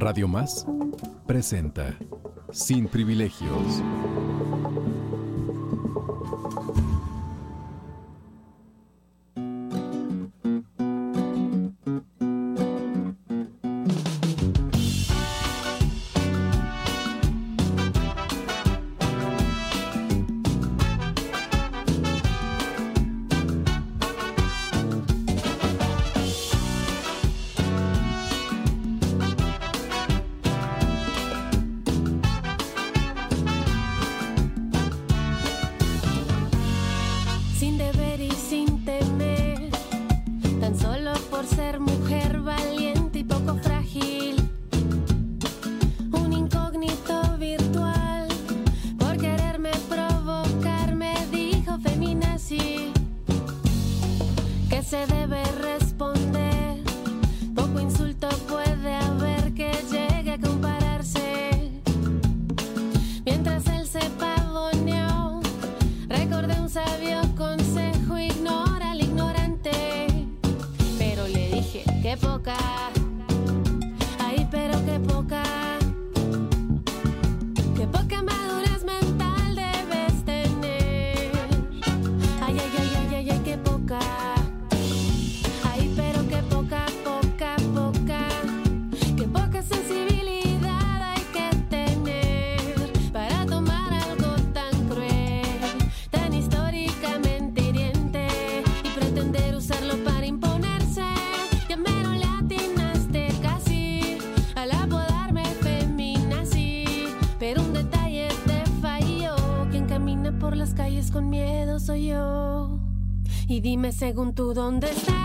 Radio Más presenta Sin privilegios. Según tú dónde están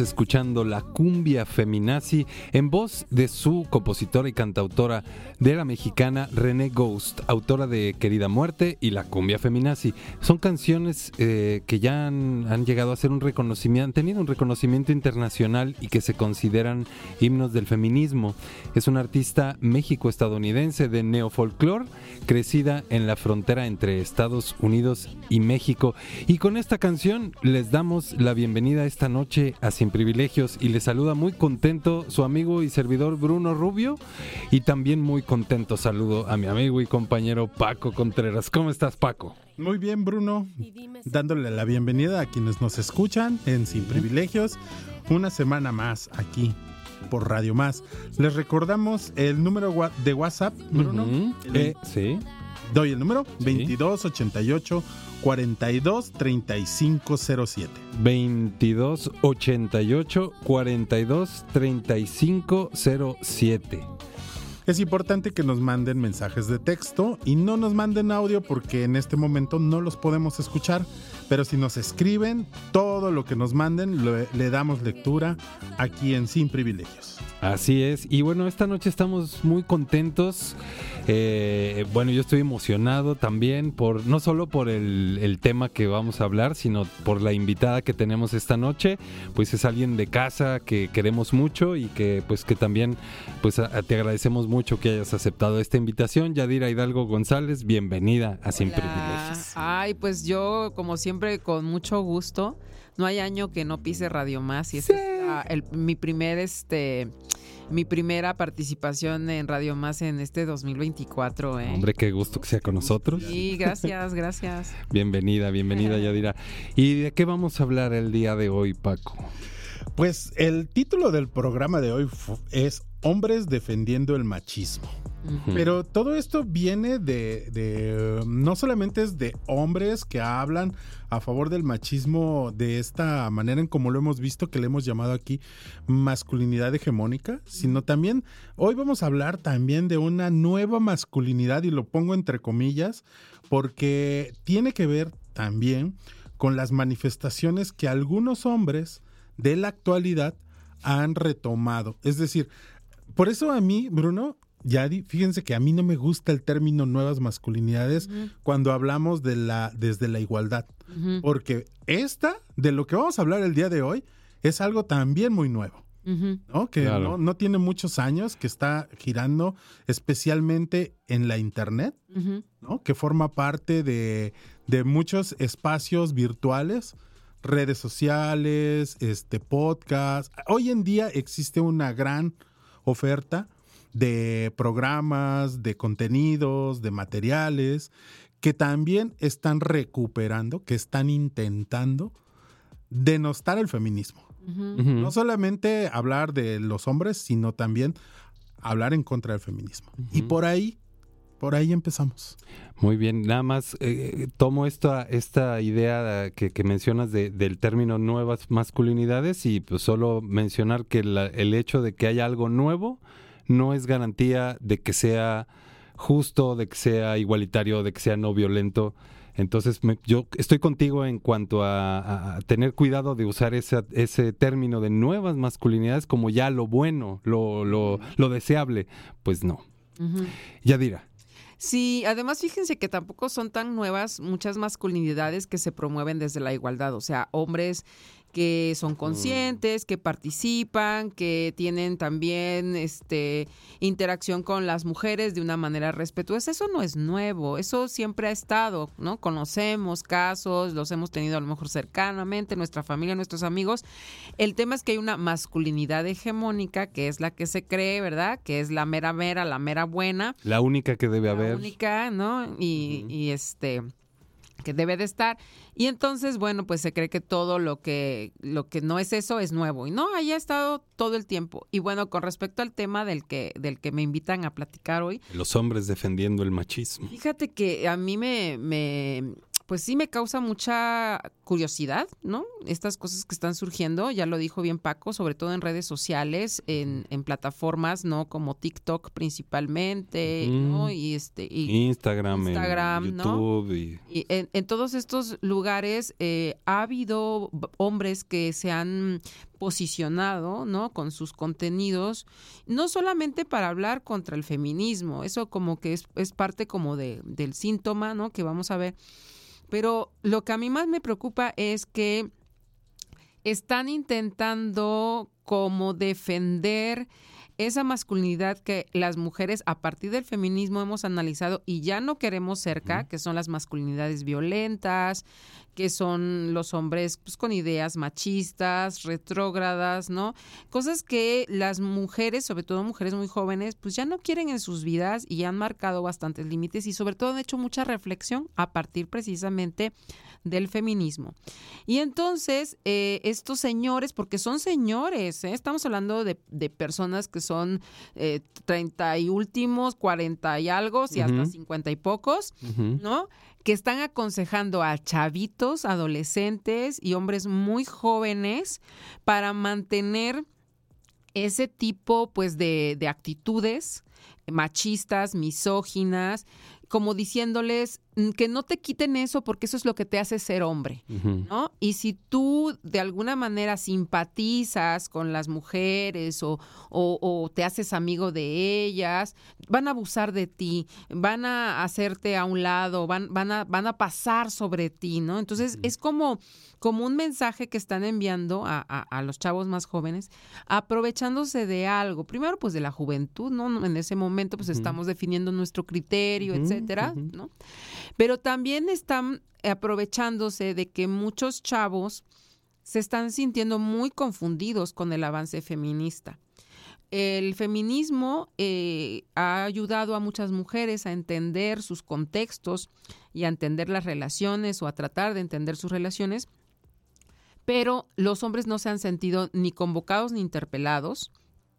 Escuchando la cumbia feminazi en voz de su compositora y cantautora de la mexicana René Ghost, autora de Querida Muerte y la cumbia feminazi. Son canciones eh, que ya han, llegado a ser un reconocimiento, han tenido un reconocimiento internacional y que se consideran himnos del feminismo. Es una artista méxico-estadounidense de neofolclor, crecida en la frontera entre Estados Unidos y México. Y con esta canción les damos la bienvenida esta noche a Sin Privilegios y les saluda muy contento su amigo y servidor Bruno Rubio y también muy contento saludo a mi amigo y compañero Paco Contreras. ¿Cómo estás Paco? Muy bien, Bruno. Dándole la bienvenida a quienes nos escuchan en Sin Privilegios. Una semana más aquí por Radio Más. Les recordamos el número de WhatsApp, Bruno. El- Eh, sí. Doy el número 2288 42 3507. 22 88 42 35 07. Es importante que nos manden mensajes de texto y no nos manden audio porque en este momento no los podemos escuchar. Pero si nos escriben, todo lo que nos manden lo- le damos lectura aquí en Sin Privilegios. Así es. Y bueno, esta noche estamos muy contentos. Eh, bueno, yo estoy emocionado también por no solo por el, el tema que vamos a hablar, sino por la invitada que tenemos esta noche. Pues es alguien de casa que queremos mucho y que pues que también pues a- te agradecemos mucho que hayas aceptado esta invitación. Yadira Hidalgo González, bienvenida a Sin Hola. Privilegios. Ay, pues yo, como siempre, con mucho gusto. No hay año que no pise Radio Más y ese es el- mi primer, este, mi primera participación en Radio Más en este 2024. ¿eh? Hombre, qué gusto que sea con nosotros. Sí, gracias, gracias. Bienvenida, bienvenida Yadira. ¿Y de qué vamos a hablar el día de hoy, Paco? Pues el título del programa de hoy es Hombres defendiendo el machismo. Pero todo esto viene de, de, no solamente es de hombres que hablan a favor del machismo de esta manera en como lo hemos visto, que le hemos llamado aquí masculinidad hegemónica, sino también, hoy vamos a hablar también de una nueva masculinidad, y lo pongo entre comillas, porque tiene que ver también con las manifestaciones que algunos hombres de la actualidad han retomado. Es decir, por eso a mí, Bruno, ya di- fíjense que a mí no me gusta el término nuevas masculinidades cuando hablamos de la desde la igualdad, porque esta de lo que vamos a hablar el día de hoy es algo también muy nuevo. ¿no? Que Claro. no, no tiene muchos años, que está girando especialmente en la internet. ¿no? que forma parte de, de muchos espacios virtuales, redes sociales, este podcast. Hoy en día existe una gran oferta de programas, de contenidos, de materiales que también están recuperando, que están intentando denostar el feminismo. No solamente hablar de los hombres, sino también hablar en contra del feminismo. Y por ahí, por ahí empezamos. Muy bien, nada más eh, tomo esta, esta idea que, que mencionas de- del término nuevas masculinidades y pues solo mencionar que la- el hecho de que haya algo nuevo no es garantía de que sea justo, de que sea igualitario, de que sea no violento. Entonces me- yo estoy contigo en cuanto a, tener cuidado de usar ese, ese término de nuevas masculinidades como ya lo bueno, lo, lo, lo deseable. Pues no. Ujú. Yadira. Sí, además fíjense que tampoco son tan nuevas muchas masculinidades que se promueven desde la igualdad, o sea, hombres que son conscientes, que participan, que tienen también este interacción con las mujeres de una manera respetuosa. Eso no es nuevo, eso siempre ha estado, ¿no? Conocemos casos, los hemos tenido a lo mejor cercanamente, nuestra familia, nuestros amigos. El tema es que hay una masculinidad hegemónica que es la que se cree, ¿verdad? Que es la mera mera, la mera buena La única que debe la haber. única, ¿no? Y, y este que debe de estar. Y entonces bueno pues se cree que todo lo que lo que no es eso es nuevo. Y no ahí ha estado todo el tiempo. Y bueno con respecto al tema del que del que me invitan a platicar hoy. Los hombres defendiendo el machismo. Fíjate que a mí me, me, pues sí me causa mucha curiosidad, ¿no? Estas cosas que están surgiendo, ya lo dijo bien Paco, sobre todo en redes sociales, en, en plataformas, ¿no? Como TikTok principalmente, ¿no? Y este, y, Instagram, en Instagram, ¿no? YouTube y y en, en todos estos lugares eh, ha habido hombres que se han posicionado, ¿no? Con sus contenidos, no solamente para hablar contra el feminismo, eso como que es, es parte como de, del síntoma, ¿no? Que vamos a ver. Pero lo que a mí más me preocupa es que están intentando como defender esa masculinidad que las mujeres a partir del feminismo hemos analizado y ya no queremos cerca, que son las masculinidades violentas, que son los hombres pues, con ideas machistas, retrógradas, ¿no? Cosas que las mujeres, sobre todo mujeres muy jóvenes, pues ya no quieren en sus vidas y han marcado bastantes límites y sobre todo han hecho mucha reflexión a partir precisamente del feminismo. Y entonces, eh, estos señores, porque son señores, ¿eh? estamos hablando de, de personas que son eh, 30 y últimos, 40 y algo, y hasta Ujú. 50 y pocos. ¿no? Que están aconsejando a chavitos, adolescentes y hombres muy jóvenes para mantener ese tipo pues de, de actitudes machistas, misóginas, como diciéndoles que no te quiten eso porque eso es lo que te hace ser hombre. ¿no? Y si tú de alguna manera simpatizas con las mujeres o, o- o te haces amigo de ellas, van a abusar de ti, van a hacerte a un lado, van, van, a, van a pasar sobre ti, ¿no? Entonces es como, como un mensaje que están enviando a, a- a los chavos más jóvenes, aprovechándose de algo, primero pues de la juventud, ¿no? En ese momento pues estamos definiendo nuestro criterio, etcétera. ¿no? Pero también están aprovechándose de que muchos chavos se están sintiendo muy confundidos con el avance feminista. El feminismo eh, ha ayudado a muchas mujeres a entender sus contextos y a entender las relaciones o a tratar de entender sus relaciones, pero los hombres no se han sentido ni convocados ni interpelados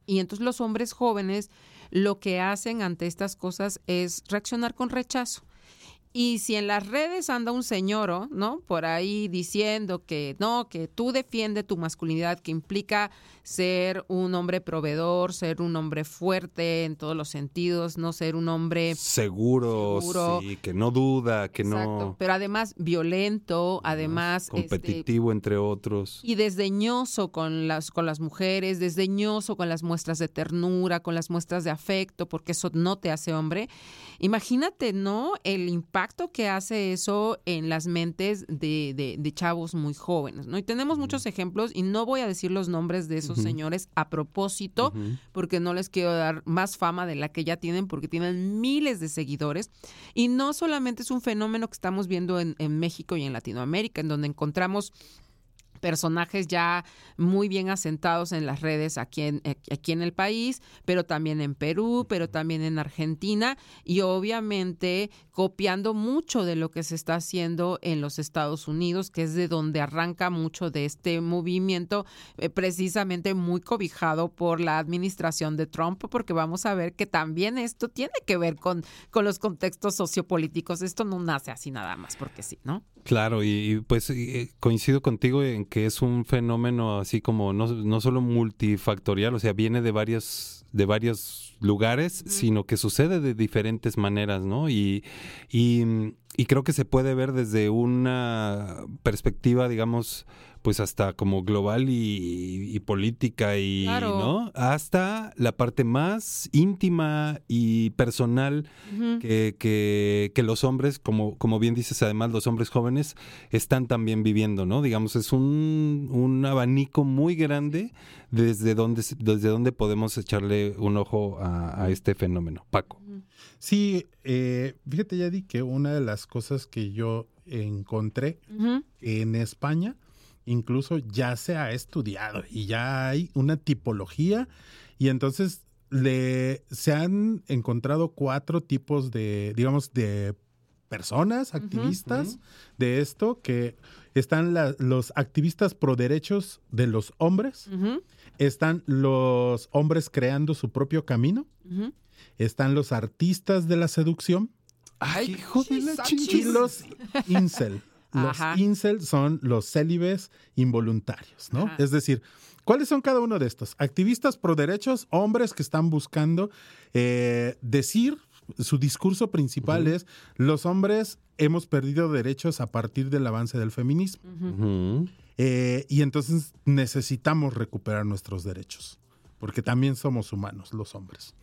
y entonces los hombres jóvenes lo que hacen ante estas cosas es reaccionar con rechazo. Y si en las redes anda un señor, ¿no? Por ahí diciendo que no, que tú defiende tu masculinidad, que implica ser un hombre proveedor, ser un hombre fuerte en todos los sentidos, no ser un hombre Seguro, Seguro. sí, que no duda, que Exacto, no pero además violento, además este, competitivo entre otros. y desdeñoso con las con las mujeres, desdeñoso con las muestras de ternura, con las muestras de afecto, porque eso no te hace hombre. Imagínate, ¿no? El impacto que hace eso en las mentes de, de- de chavos muy jóvenes, ¿no? Y tenemos muchos ejemplos, y no voy a decir los nombres de esos señores a propósito, porque no les quiero dar más fama de la que ya tienen, porque tienen miles de seguidores. Y no solamente es un fenómeno que estamos viendo en, en México y en Latinoamérica, en donde encontramos personajes ya muy bien asentados en las redes aquí en, aquí en el país, pero también en Perú, pero también en Argentina y obviamente copiando mucho de lo que se está haciendo en los Estados Unidos, que es de donde arranca mucho de este movimiento, eh, precisamente muy cobijado por la administración de Trump, porque vamos a ver que también esto tiene que ver con, con los contextos sociopolíticos. Esto no nace así nada más, porque sí, ¿no? Claro, y, y, pues y, eh, coincido contigo en que es un fenómeno así como no, no solo multifactorial, o sea, viene de varios, de varios lugares, sino que sucede de diferentes maneras, ¿no? Y, y, y creo que se puede ver desde una perspectiva, digamos, pues hasta como global y, y política y Claro. no hasta la parte más íntima y personal que, que, que los hombres como como bien dices además los hombres jóvenes están también viviendo no digamos es un, un abanico muy grande desde donde desde donde podemos echarle un ojo a, a este fenómeno. Paco Sí, eh, fíjate, Yadi, que una de las cosas que yo encontré en España, incluso ya se ha estudiado y ya hay una tipología y entonces le, se han encontrado cuatro tipos de, digamos, de personas, activistas de esto, que están la- los activistas pro derechos de los hombres, están los hombres creando su propio camino. Están los artistas de la seducción. Ay, hijo de la Y los incel. Los Ajá. incel son los célibes involuntarios, ¿no? Ajá. Es decir, ¿cuáles son cada uno de estos? Activistas pro derechos, hombres que están buscando eh, decir, su discurso principal es, los hombres hemos perdido derechos a partir del avance del feminismo. Eh, y entonces necesitamos recuperar nuestros derechos, porque también somos humanos los hombres.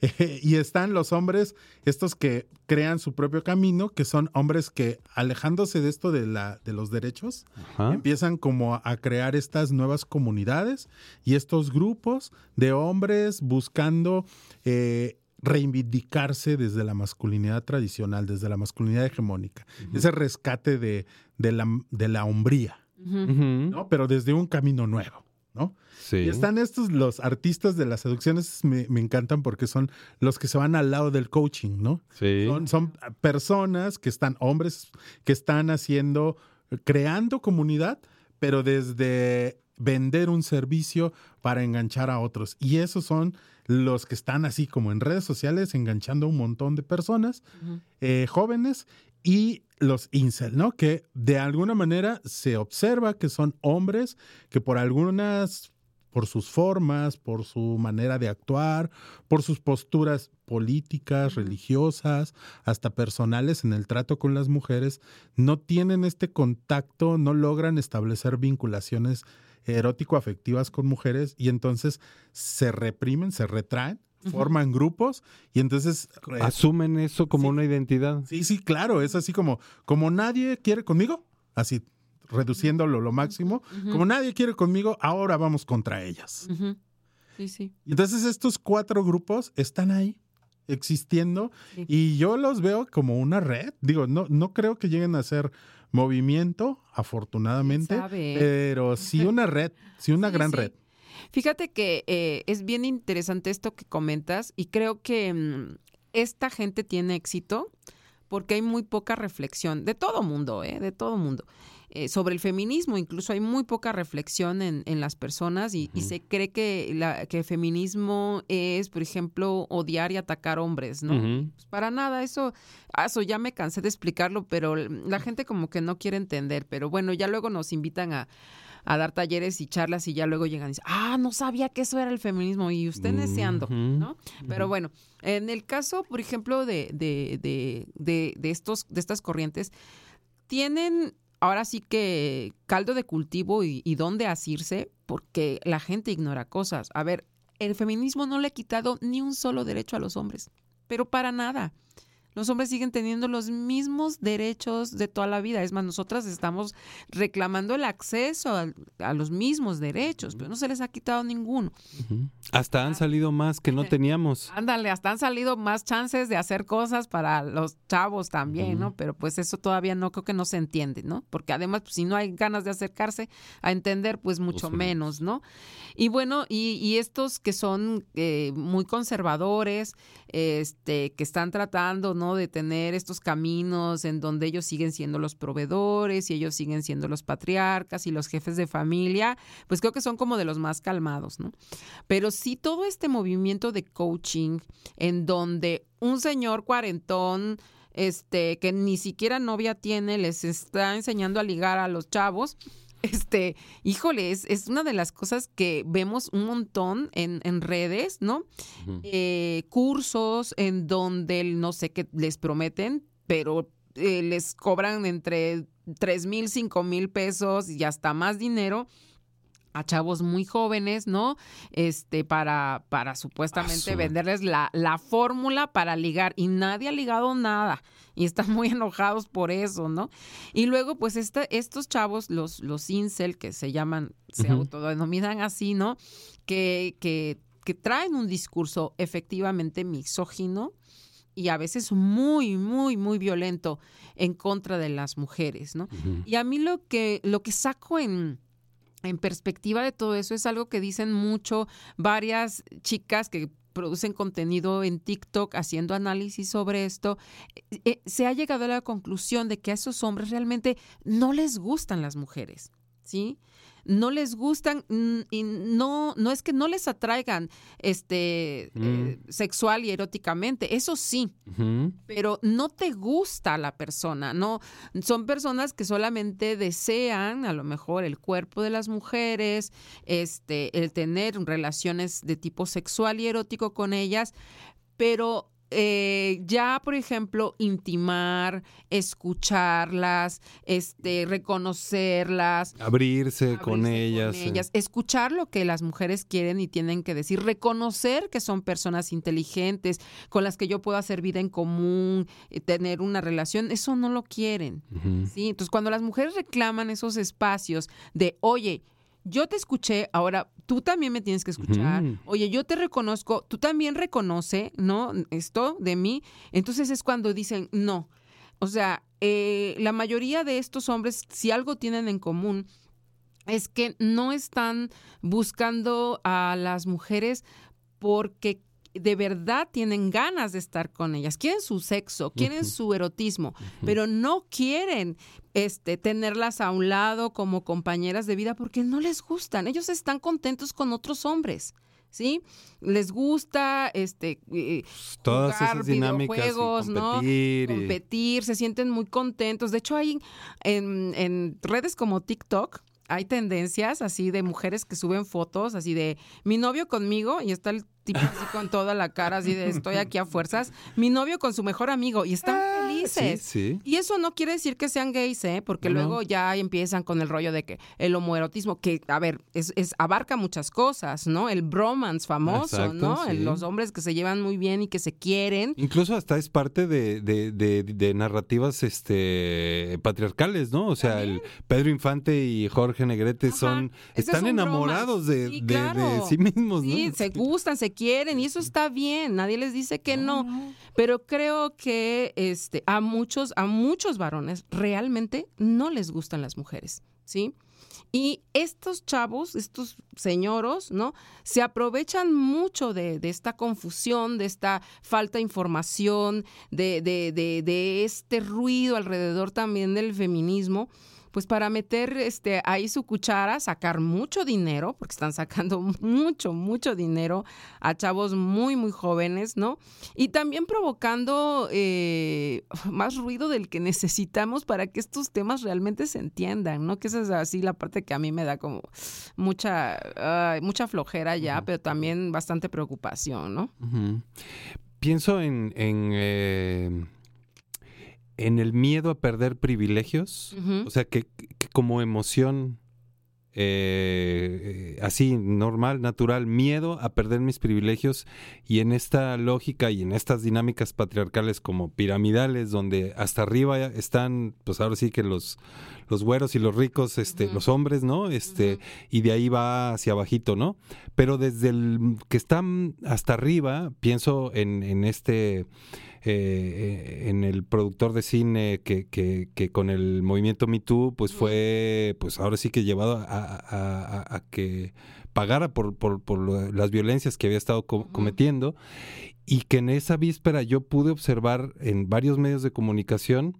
Eh, y están los hombres, estos que crean su propio camino, que son hombres que alejándose de esto de, la, de los derechos, Ajá. empiezan como a, a crear estas nuevas comunidades y estos grupos de hombres buscando eh, reivindicarse desde la masculinidad tradicional, desde la masculinidad hegemónica, ese rescate de, de la, de la hombría. ¿no? Pero desde un camino nuevo, ¿no? Sí. Y están estos, los artistas de las seducciones, me, me encantan porque son los que se van al lado del coaching, ¿no? Sí. Son, son personas que están, hombres que están haciendo, creando comunidad, pero desde vender un servicio para enganchar a otros. Y esos son los que están así como en redes sociales enganchando a un montón de personas eh, jóvenes y los incel, ¿no? Que de alguna manera se observa que son hombres que por algunas, por sus formas, por su manera de actuar, por sus posturas políticas, religiosas, hasta personales en el trato con las mujeres, no tienen este contacto, no logran establecer vinculaciones erótico-afectivas con mujeres y entonces se reprimen, se retraen, forman grupos y entonces... eh, asumen eso como una identidad Sí, sí, claro, es así como, como nadie quiere conmigo, así reduciéndolo lo máximo, como nadie quiere conmigo, ahora vamos contra ellas. Sí, sí. Y Entonces estos cuatro grupos están ahí existiendo Sí. y yo los veo como una red. Digo, no, no creo que lleguen a ser movimiento, afortunadamente, pero sí una red, sí una Sí, gran sí. red. Fíjate que eh, es bien interesante esto que comentas y creo que mm, esta gente tiene éxito porque hay muy poca reflexión de todo mundo, ¿eh? De todo mundo. eh, sobre el feminismo. Incluso hay muy poca reflexión en, en las personas y, y se cree que, la, que feminismo es, por ejemplo, odiar y atacar hombres, ¿no? Pues para nada, eso, ah, eso ya me cansé de explicarlo, pero la gente como que no quiere entender. Pero bueno, ya luego nos invitan a, a dar talleres y charlas y ya luego llegan y dicen, ah, no sabía que eso era el feminismo y usted neceando, Ujú. ¿no? Pero bueno, en el caso, por ejemplo, de, de, de, de, de estos, de estas corrientes, tienen ahora sí que caldo de cultivo y, y dónde asirse porque la gente ignora cosas. A ver, el feminismo no le ha quitado ni un solo derecho a los hombres, pero para nada. Los hombres siguen teniendo los mismos derechos de toda la vida. Es más, nosotras estamos reclamando el acceso a, a los mismos derechos, pero no se les ha quitado ninguno. Hasta han salido más que no teníamos. Ándale, hasta han salido más chances de hacer cosas para los chavos también, ¿no? Pero pues eso todavía no creo que no se entiende, ¿no? Porque además, pues, si no hay ganas de acercarse a entender, pues mucho menos, ¿no? Y bueno, y, y estos que son eh, muy conservadores, este, que están tratando, De tener estos caminos en donde ellos siguen siendo los proveedores y ellos siguen siendo los patriarcas y los jefes de familia, pues creo que son como de los más calmados, ¿no? Pero sí todo este movimiento de coaching en donde un señor cuarentón, este, que ni siquiera novia tiene, les está enseñando a ligar a los chavos. Este, híjole, es, es una de las cosas que vemos un montón en, en redes, ¿no? Eh, cursos en donde no sé qué les prometen, pero eh, les cobran entre 3 mil, 5 mil pesos y hasta más dinero a chavos muy jóvenes, ¿no? Este, para, para supuestamente Asu. venderles la, la fórmula para ligar. Y nadie ha ligado nada. Y están muy enojados por eso, ¿no? Y luego, pues, este, estos chavos, los, los incel, que se llaman, se autodenominan así, ¿no? Que, que, que traen un discurso efectivamente misógino y a veces muy, muy, muy violento en contra de las mujeres, ¿no? Y a mí lo que, lo que saco en, en perspectiva de todo eso es algo que dicen mucho varias chicas que producen contenido en TikTok haciendo análisis sobre esto, eh, eh, se ha llegado a la conclusión de que a esos hombres realmente no les gustan las mujeres, ¿sí? No les gustan mm, y no, no es que no les atraigan este eh, sexual y eróticamente, eso sí, pero no te gusta la persona, no son personas que solamente desean a lo mejor el cuerpo de las mujeres, este el tener relaciones de tipo sexual y erótico con ellas, pero eh, ya, por ejemplo, intimar, escucharlas, este, reconocerlas, Abrirse con ellas. con ellas, escuchar lo que las mujeres quieren y tienen que decir, reconocer que son personas inteligentes con las que yo puedo hacer vida en común, eh, tener una relación, eso no lo quieren. ¿sí? Entonces, cuando las mujeres reclaman esos espacios de, oye, yo te escuché, ahora tú también me tienes que escuchar. Oye, yo te reconozco, tú también reconoce, ¿no? Esto de mí. Entonces es cuando dicen, no. O sea, eh, la mayoría de estos hombres, si algo tienen en común, es que no están buscando a las mujeres porque de verdad tienen ganas de estar con ellas, quieren su sexo, quieren su erotismo, pero no quieren este tenerlas a un lado como compañeras de vida porque no les gustan, ellos están contentos con otros hombres. ¿Sí? Les gusta este eh, Todas jugar esas dinámicas y videojuegos, ¿no? competir y- competir, se sienten muy contentos. De hecho, hay en, en redes como TikTok, hay tendencias así de mujeres que suben fotos así de mi novio conmigo y está el tipo así con toda la cara así de estoy aquí a fuerzas, mi novio con su mejor amigo y están felices. sí. Y eso no quiere decir que sean gays, ¿eh? Porque No. luego ya empiezan con el rollo de que el homoerotismo, que, a ver, es, es- abarca muchas cosas, ¿no? El bromance famoso, Exacto, ¿no? sí. Los hombres que se llevan muy bien y que se quieren. Incluso hasta es parte de, de- de- de narrativas este patriarcales, ¿no? O sea, el Pedro Infante y Jorge Negrete son es están enamorados de, Sí, sí mismos, ¿no? Sí, se gustan, se quieren y eso está bien, nadie les dice que no, pero creo que este a muchos a muchos varones realmente no les gustan las mujeres, ¿sí? Y estos chavos, estos señoros, ¿no? Se aprovechan mucho de, de esta confusión, de esta falta de información, de, de, de, de este ruido alrededor también del feminismo, pues para meter este ahí su cuchara, sacar mucho dinero, porque están sacando mucho, mucho dinero a chavos muy, muy jóvenes, ¿no? Y también provocando eh, más ruido del que necesitamos para que estos temas realmente se entiendan, ¿no? Que esa es así la parte que a mí me da como mucha, ay, mucha flojera ya, pero también bastante preocupación, ¿no? Pienso en, en, eh, en el miedo a perder privilegios. O sea, que, que como emoción eh, eh, así, normal, natural, miedo a perder mis privilegios. Y en esta lógica y en estas dinámicas patriarcales como piramidales, donde hasta arriba están, pues ahora sí que los, los güeros y los ricos, este, los hombres, ¿no? Este, y de ahí va hacia abajito, ¿no? Pero desde el que están hasta arriba, pienso en, en este eh, en el productor de cine que, que, que con el movimiento Me Too, pues fue, pues ahora sí que llevado a, a- a- a que pagara por, por, las violencias que había estado co- cometiendo. Y que en esa víspera yo pude observar en varios medios de comunicación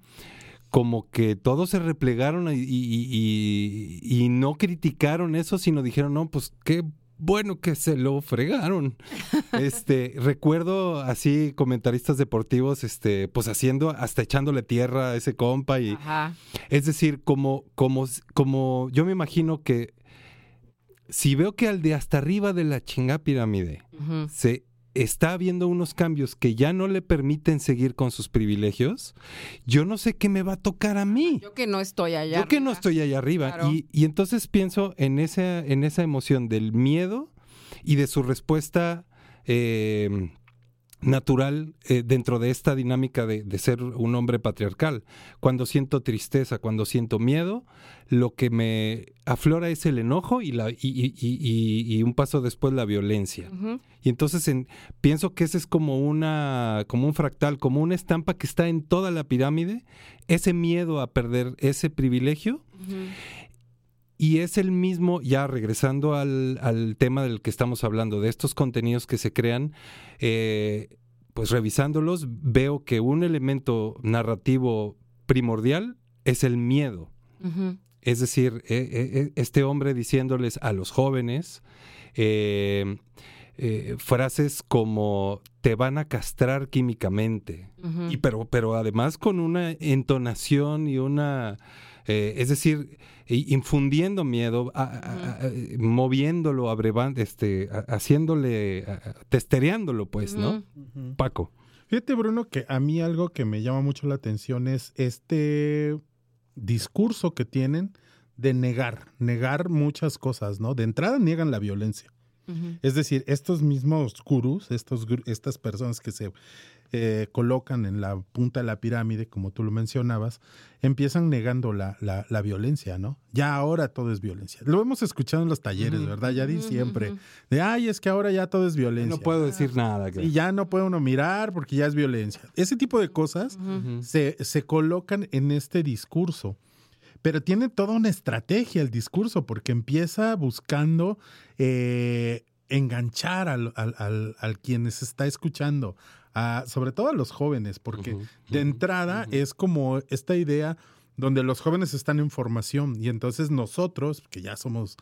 como que todos se replegaron y, y- y- y no criticaron eso, sino dijeron, no, pues qué bueno que se lo fregaron. Este, recuerdo así comentaristas deportivos, este, pues haciendo, hasta echándole tierra a ese compa y Ajá. es decir, como, como, como yo me imagino que si veo que al de hasta arriba de la chinga pirámide se está habiendo unos cambios que ya no le permiten seguir con sus privilegios, yo no sé qué me va a tocar a mí. Yo que no estoy allá. Yo que no arriba. estoy allá arriba. Claro. Y, y entonces pienso en esa, en esa emoción del miedo y de su respuesta eh, natural eh, dentro de esta dinámica de, de ser un hombre patriarcal. Cuando siento tristeza, cuando siento miedo, lo que me aflora es el enojo y, la, y, y- y- y- y un paso después la violencia. Y entonces en- pienso que ese es como una, como un fractal, como una estampa que está en toda la pirámide, ese miedo a perder ese privilegio. Y es el mismo, ya regresando al, al tema del que estamos hablando, de estos contenidos que se crean, eh, pues revisándolos, veo que un elemento narrativo primordial es el miedo. Es decir, eh, eh, este hombre diciéndoles a los jóvenes eh, eh, frases como te van a castrar químicamente. Y pero, pero además con una entonación y una, eh, es decir, infundiendo miedo, a- a- a- moviéndolo, abrevando, este, a- haciéndole, testereándolo, pues, ¿no? Paco. Fíjate, Bruno, que a mí algo que me llama mucho la atención es este discurso que tienen de negar, negar muchas cosas, ¿no? De entrada niegan la violencia. Es decir, estos mismos gurús, estos, estas personas que se eh, colocan en la punta de la pirámide, como tú lo mencionabas, empiezan negando la, la- la violencia, ¿no? Ya ahora todo es violencia. Lo hemos escuchado en los talleres. ¿verdad? Ya di siempre. De, ay, es que ahora ya todo es violencia. No puedo decir nada. Y ya no puede uno mirar porque ya es violencia. Ese tipo de cosas se, se colocan en este discurso. Pero tiene toda una estrategia el discurso porque empieza buscando eh, enganchar al, al, al- al quienes está escuchando, a- sobre todo a los jóvenes, porque de entrada es como esta idea donde los jóvenes están en formación y entonces nosotros, que ya somos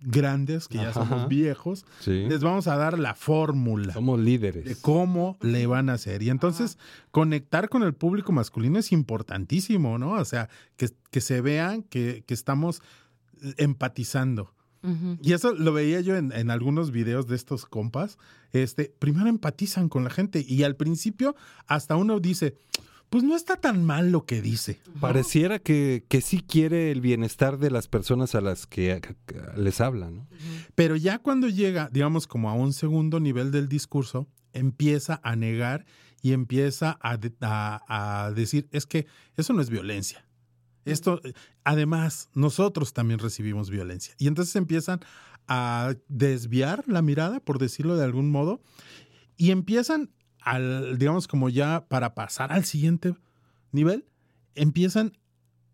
grandes, que ya Ajá. somos viejos, Sí. les vamos a dar la fórmula Somos de líderes. cómo le van a hacer. Y entonces conectar con el público masculino es importantísimo, ¿no? O sea, que, que se vean que, que estamos empatizando. Y eso lo veía yo en, en algunos videos de estos compas. Este, primero empatizan con la gente y al principio hasta uno dice, pues no está tan mal lo que dice. Pareciera que, que sí quiere el bienestar de las personas a las que que les habla, ¿no? Pero ya cuando llega, digamos, como a un segundo nivel del discurso, empieza a negar y empieza a, de- a- a decir, es que eso no es violencia. Esto, además, nosotros también recibimos violencia. Y entonces empiezan a desviar la mirada, por decirlo de algún modo, y empiezan, al, digamos, como ya para pasar al siguiente nivel, empiezan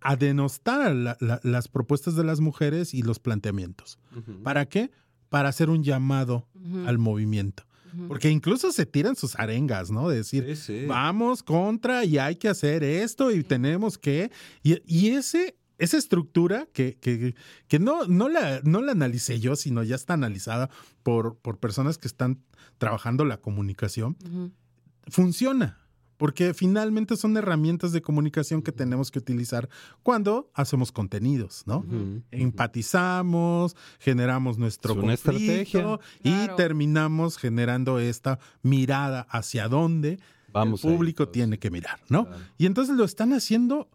a denostar a la- la- las propuestas de las mujeres y los planteamientos. ¿Para qué? Para hacer un llamado al movimiento. Porque incluso se tiran sus arengas, ¿no? De decir, Sí, sí. vamos contra y hay que hacer esto y tenemos que... Y, y ese esa estructura que, que, que no, no, la, no la analicé yo, sino ya está analizada por, por personas que están trabajando la comunicación, funciona. Porque finalmente son herramientas de comunicación que tenemos que utilizar cuando hacemos contenidos, ¿no? Empatizamos, generamos nuestro Es una conflicto estrategia. y Claro. terminamos generando esta mirada hacia dónde Vamos el público tiene que mirar, ¿no? Claro. Y entonces lo están haciendo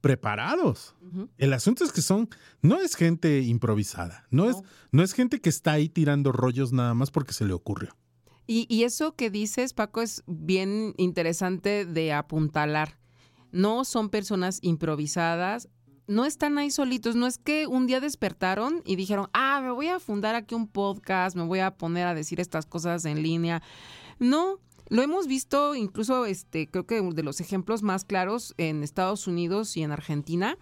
preparados. El asunto es que son, no es gente improvisada, no, es, No. no es gente que está ahí tirando rollos nada más porque se le ocurrió. Y, y eso que dices, Paco, es bien interesante de apuntalar. No son personas improvisadas, no están ahí solitos, no es que un día despertaron y dijeron, ah, me voy a fundar aquí un podcast, me voy a poner a decir estas cosas en línea. No, lo hemos visto incluso, este, creo que de los ejemplos más claros en Estados Unidos y en Argentina.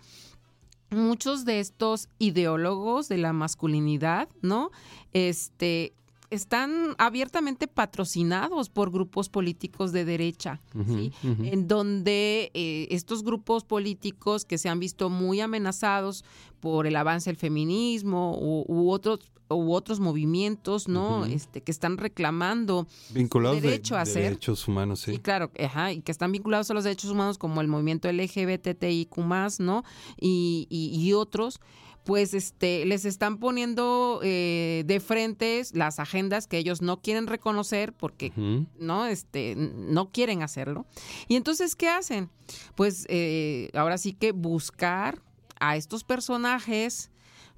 Muchos de estos ideólogos de la masculinidad, ¿no? Este, están abiertamente patrocinados por grupos políticos de derecha, ¿sí? En donde eh, estos grupos políticos que se han visto muy amenazados por el avance del feminismo u, u otros u otros movimientos, ¿no? Este que están reclamando Vinculados de- derecho a de ser. derechos humanos, sí. y claro, ajá, y que están vinculados a los derechos humanos como el movimiento LGBTIQ+, ¿no? Y, y, y otros, pues este, les están poniendo eh, de frente las agendas que ellos no quieren reconocer porque no este no quieren hacerlo. Y entonces qué hacen pues eh, ahora sí que buscar a estos personajes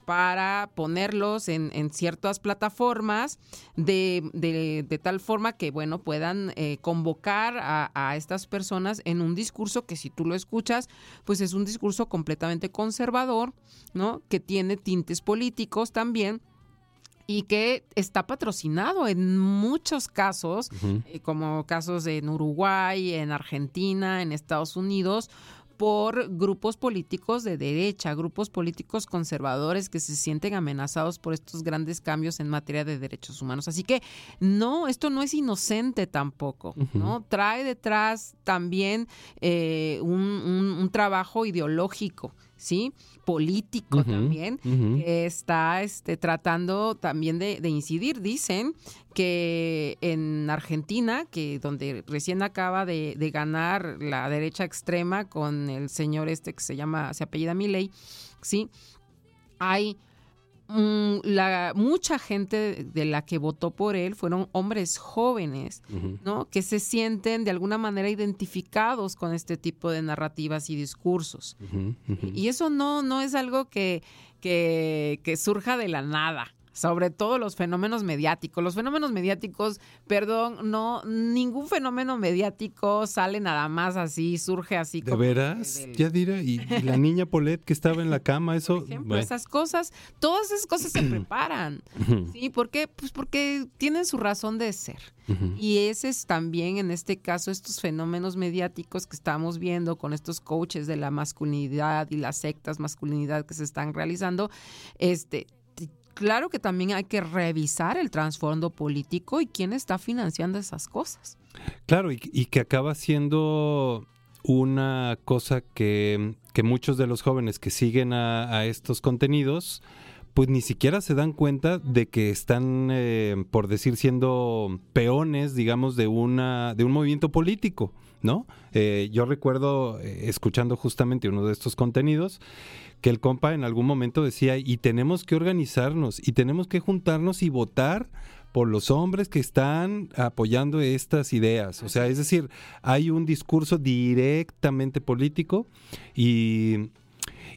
para ponerlos en, en ciertas plataformas de, de- de tal forma que, bueno, puedan eh, convocar a, a estas personas en un discurso que si tú lo escuchas, pues es un discurso completamente conservador, ¿no? Que tiene tintes políticos también y que está patrocinado en muchos casos, eh, como casos en Uruguay, en Argentina, en Estados Unidos, por grupos políticos de derecha, grupos políticos conservadores que se sienten amenazados por estos grandes cambios en materia de derechos humanos. Así que no, esto no es inocente tampoco, ¿no? Trae detrás también eh, un, un- un trabajo ideológico, ¿sí? Político también, que está este, tratando también de, de incidir. Dicen que en Argentina, que donde recién acaba de, de ganar la derecha extrema con el señor este que se llama, se apellida Milei, sí, hay mm, la, mucha gente de la que votó por él fueron hombres jóvenes. ¿no? Que se sienten de alguna manera identificados con este tipo de narrativas y discursos. Y eso no, no es algo que, que, que surja de la nada. Sobre todo los fenómenos mediáticos. Los fenómenos mediáticos, perdón, no, ningún fenómeno mediático sale nada más así, surge así ¿De como veras? del- Yadira, ¿y y la niña Polet que estaba en la cama, eso? Por ejemplo, Bueno. esas cosas, todas esas cosas se preparan. ¿Sí? ¿Por qué? Pues porque tienen su razón de ser. Y ese es también, en este caso, estos fenómenos mediáticos que estamos viendo con estos coaches de la masculinidad y las sectas masculinidad que se están realizando, este, claro que también hay que revisar el trasfondo político y quién está financiando esas cosas. Claro, y, y que acaba siendo una cosa que, que muchos de los jóvenes que siguen a, a estos contenidos, pues ni siquiera se dan cuenta de que están, eh, por decir, siendo peones, digamos, de una de un movimiento político, ¿no? Eh, yo recuerdo eh, escuchando justamente uno de estos contenidos que el compa en algún momento decía y tenemos que organizarnos y tenemos que juntarnos y votar por los hombres que están apoyando estas ideas. O sea, es decir, hay un discurso directamente político y,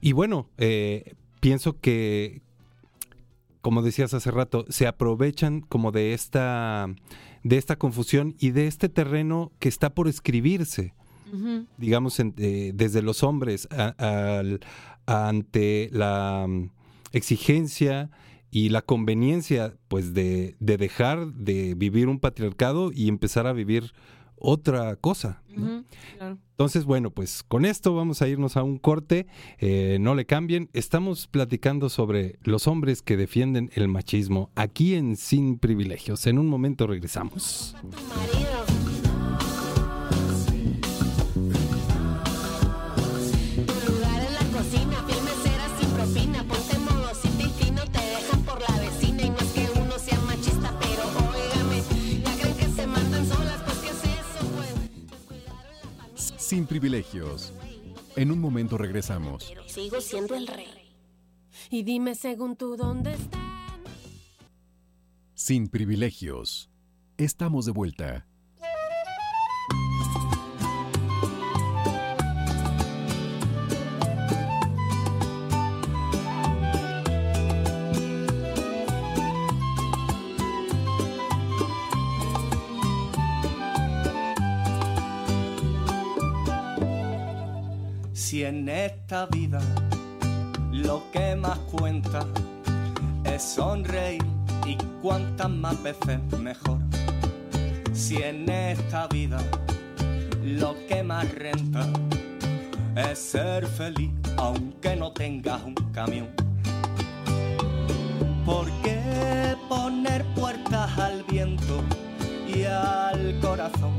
y bueno, eh, pienso que, como decías hace rato, se aprovechan como de esta, de esta confusión y de este terreno que está por escribirse digamos, en- eh, desde los hombres a- ante la mm, exigencia y la conveniencia, pues, de, de dejar de vivir un patriarcado y empezar a vivir otra cosa. ¿no? Ujú, claro. Entonces, bueno, pues con esto vamos a irnos a un corte. Eh, no le cambien. Estamos platicando sobre los hombres que defienden el machismo aquí en Sin Privilegios. En un momento regresamos. Privilegios. En un momento regresamos. Sigo siendo el rey. Y dime según tú dónde estás. Sin privilegios. Estamos de vuelta. Si en esta vida lo que más cuenta es sonreír y cuantas más veces mejor. Si en esta vida lo que más renta es ser feliz aunque no tengas un camión. ¿Por qué poner puertas al viento y al corazón?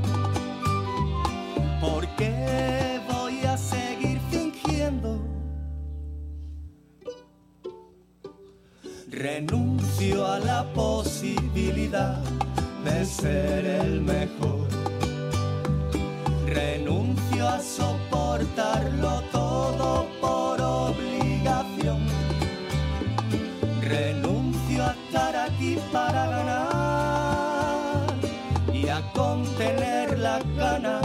¿Por qué Renuncio a la posibilidad de ser el mejor. Renuncio a soportarlo todo por obligación. Renuncio a estar aquí para ganar y a contener las ganas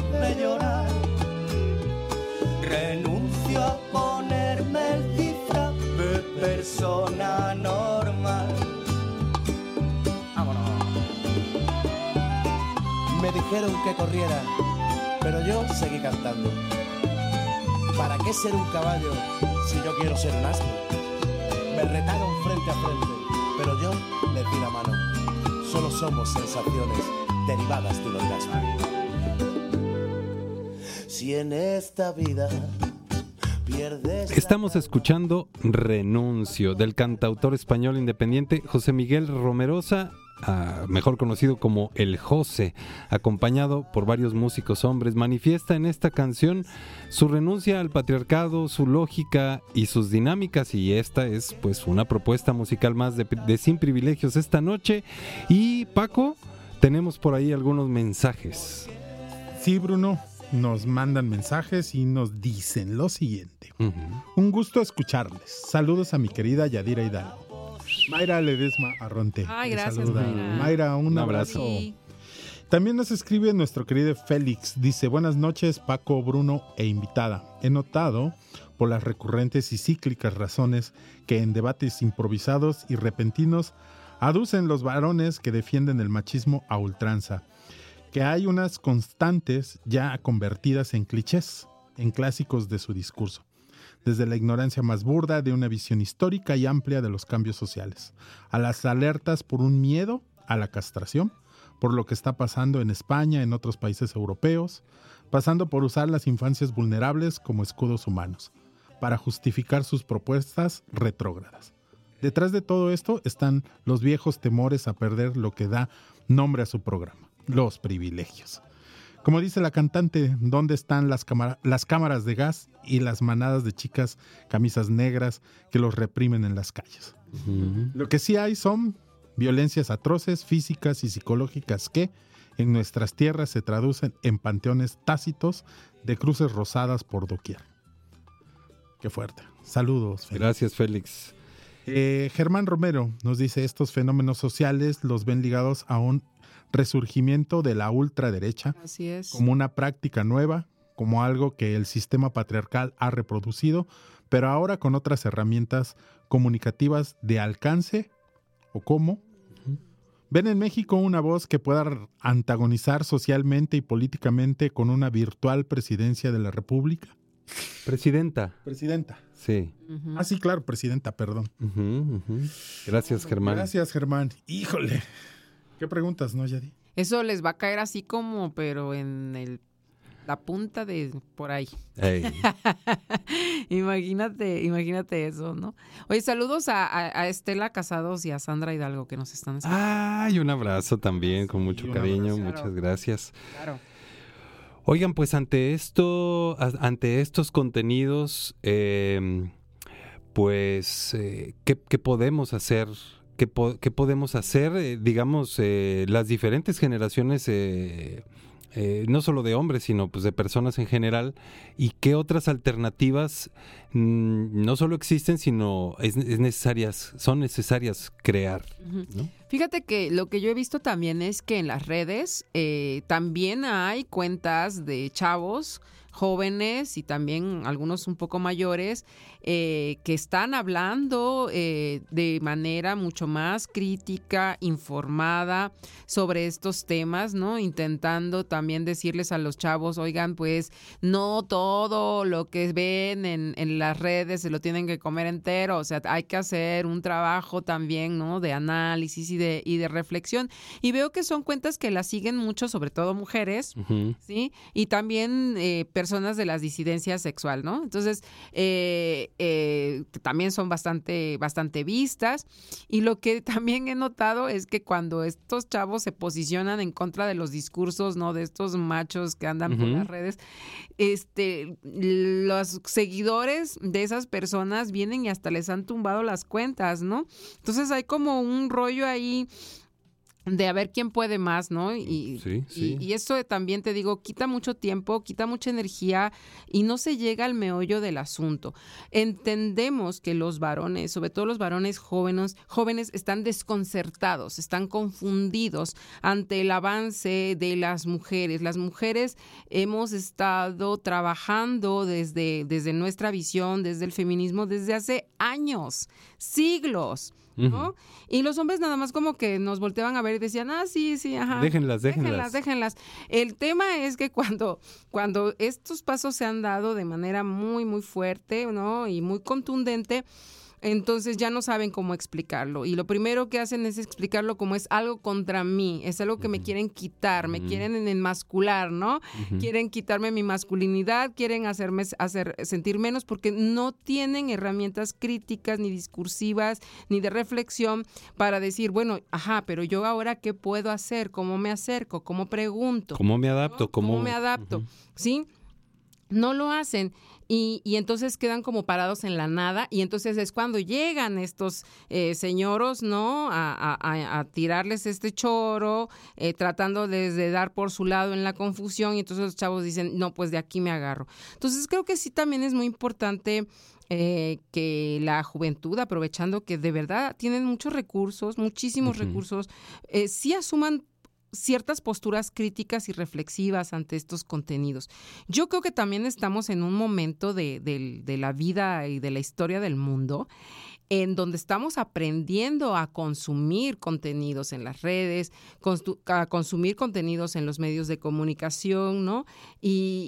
Me dijeron que corriera, pero yo seguí cantando. ¿Para qué ser un caballo si yo quiero ser un asno? Me retaron frente a frente, pero yo les di la mano. Solo somos sensaciones derivadas de un orgasmo. Si en esta vida pierdes... Estamos escuchando Renuncio del cantautor español independiente José Miguel Romerosa, mejor conocido como El José, acompañado por varios músicos hombres, manifiesta en esta canción su renuncia al patriarcado, su lógica y sus dinámicas y esta es pues una propuesta musical más de, de Sin Privilegios esta noche y Paco, tenemos por ahí algunos mensajes. Sí, Bruno, nos mandan mensajes y nos dicen lo siguiente. Un gusto escucharles. Saludos a mi querida Yadira Hidalgo. Mayra Ledesma Arronte. Ay, gracias, saluda. Mayra. Mayra, un, Un abrazo. abrazo. Sí. También nos escribe nuestro querido Félix. Dice, buenas noches Paco, Bruno e invitada. He notado, por las recurrentes y cíclicas razones que en debates improvisados y repentinos aducen los varones que defienden el machismo a ultranza, que hay unas constantes ya convertidas en clichés, en clásicos de su discurso desde la ignorancia más burda de una visión histórica y amplia de los cambios sociales, a las alertas por un miedo a la castración, por lo que está pasando en España, en otros países europeos, pasando por usar las infancias vulnerables como escudos humanos, para justificar sus propuestas retrógradas. Detrás de todo esto están los viejos temores a perder lo que da nombre a su programa, los privilegios. Como dice la cantante, ¿dónde están las, cámara- las cámaras de gas y las manadas de chicas camisas negras que los reprimen en las calles? Lo que sí hay son violencias atroces, físicas y psicológicas que en nuestras tierras se traducen en panteones tácitos de cruces rosadas por doquier. Qué fuerte. Saludos. Félix. Gracias, Félix. Eh, Germán Romero nos dice, estos fenómenos sociales los ven ligados a un resurgimiento de la ultraderecha Así es. como una práctica nueva, como algo que el sistema patriarcal ha reproducido, pero ahora con otras herramientas comunicativas de alcance o cómo. ¿Ven en México una voz que pueda antagonizar socialmente y políticamente con una virtual presidencia de la República? Presidenta. Presidenta. Sí. Ah, sí, claro, presidenta, perdón. Gracias, Germán. Gracias, Germán. Híjole. ¿Qué preguntas, no, Yadi? Eso les va a caer así como, pero en el la punta de por ahí. Imagínate, imagínate eso, ¿no? Oye, saludos a, a- a Estela Casados y a Sandra Hidalgo que nos están escuchando. Ay, un abrazo también, con mucho cariño, abrazo. muchas Claro. gracias. Claro. Oigan, pues ante esto, ante estos contenidos, eh, pues, eh, ¿qué, qué podemos hacer? ¿Qué, po- qué podemos hacer? Eh, digamos, eh, las diferentes generaciones eh, eh, no solo de hombres, sino pues de personas en general, y qué otras alternativas mm, no solo existen, sino es, es necesarias, son necesarias crear. ¿no? Fíjate que lo que yo he visto también es que en las redes también hay cuentas de chavos jóvenes y también algunos un poco mayores eh, que están hablando eh, de manera mucho más crítica, informada sobre estos temas, ¿no? Intentando también decirles a los chavos, oigan, pues no todo lo que ven en, en las redes se lo tienen que comer entero, o sea, hay que hacer un trabajo también, ¿no? De análisis y de, y de reflexión. Y veo que son cuentas que las siguen mucho, sobre todo mujeres, ¿sí? Y también eh, personas de las disidencias sexual, ¿no? Entonces, eh, eh, también son bastante, bastante vistas. Y lo que también he notado es que cuando estos chavos se posicionan en contra de los discursos, ¿no? De estos machos que andan por las redes, este, los seguidores de esas personas vienen y hasta les han tumbado las cuentas, ¿no? Entonces hay como un rollo ahí de a ver quién puede más, ¿no? Y, Sí, sí. y, y eso también te digo, quita mucho tiempo, quita mucha energía y no se llega al meollo del asunto. Entendemos que los varones, sobre todo los varones jóvenes, jóvenes están desconcertados, están confundidos ante el avance de las mujeres. Las mujeres hemos estado trabajando desde, desde nuestra visión, desde el feminismo, desde hace años, siglos. ¿No? Y los hombres nada más como que nos volteaban a ver y decían, ah, sí, sí, ajá. Déjenlas, Déjenlas, déjenlas. déjenlas. El tema es que cuando, cuando estos pasos se han dado de manera muy, muy fuerte, ¿no? Y muy contundente, entonces ya no saben cómo explicarlo. Y lo primero que hacen es explicarlo como es algo contra mí, es algo que me quieren quitar, me quieren enmascular, ¿no? Quieren quitarme mi masculinidad, quieren hacerme hacer sentir menos porque no tienen herramientas críticas ni discursivas ni de reflexión para decir, bueno, ajá, pero yo ahora qué puedo hacer, cómo me acerco, cómo pregunto. ¿Cómo me adapto? ¿Cómo, ¿Cómo me adapto? ¿Sí? No lo hacen y, y entonces quedan como parados en la nada y entonces es cuando llegan estos eh, señoros, ¿no? A, a- a- tirarles este choro, eh, tratando de, de dar por su lado en la confusión y entonces los chavos dicen, no, pues de aquí me agarro. Entonces creo que sí también es muy importante eh, que la juventud, aprovechando que de verdad tienen muchos recursos, muchísimos recursos, eh, sí asuman ciertas posturas críticas y reflexivas ante estos contenidos. Yo creo que también estamos en un momento de, de la vida y de la historia del mundo en donde estamos aprendiendo a consumir contenidos en las redes, a consumir contenidos en los medios de comunicación, ¿no? Y,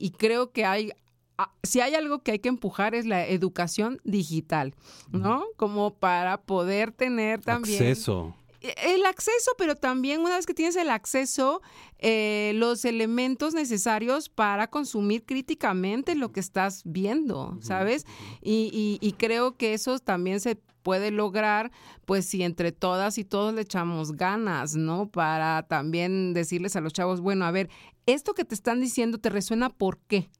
y- y creo que hay, a- si hay algo que hay que empujar es la educación digital, ¿no? Como para poder tener también Acceso. El acceso, pero también una vez que tienes el acceso, eh, los elementos necesarios para consumir críticamente lo que estás viendo, ¿sabes? Y, y- y creo que eso también se puede lograr, pues si entre todas y todos le echamos ganas, ¿no? Para también decirles a los chavos, bueno, a ver, esto que te están diciendo te resuena, ¿por qué?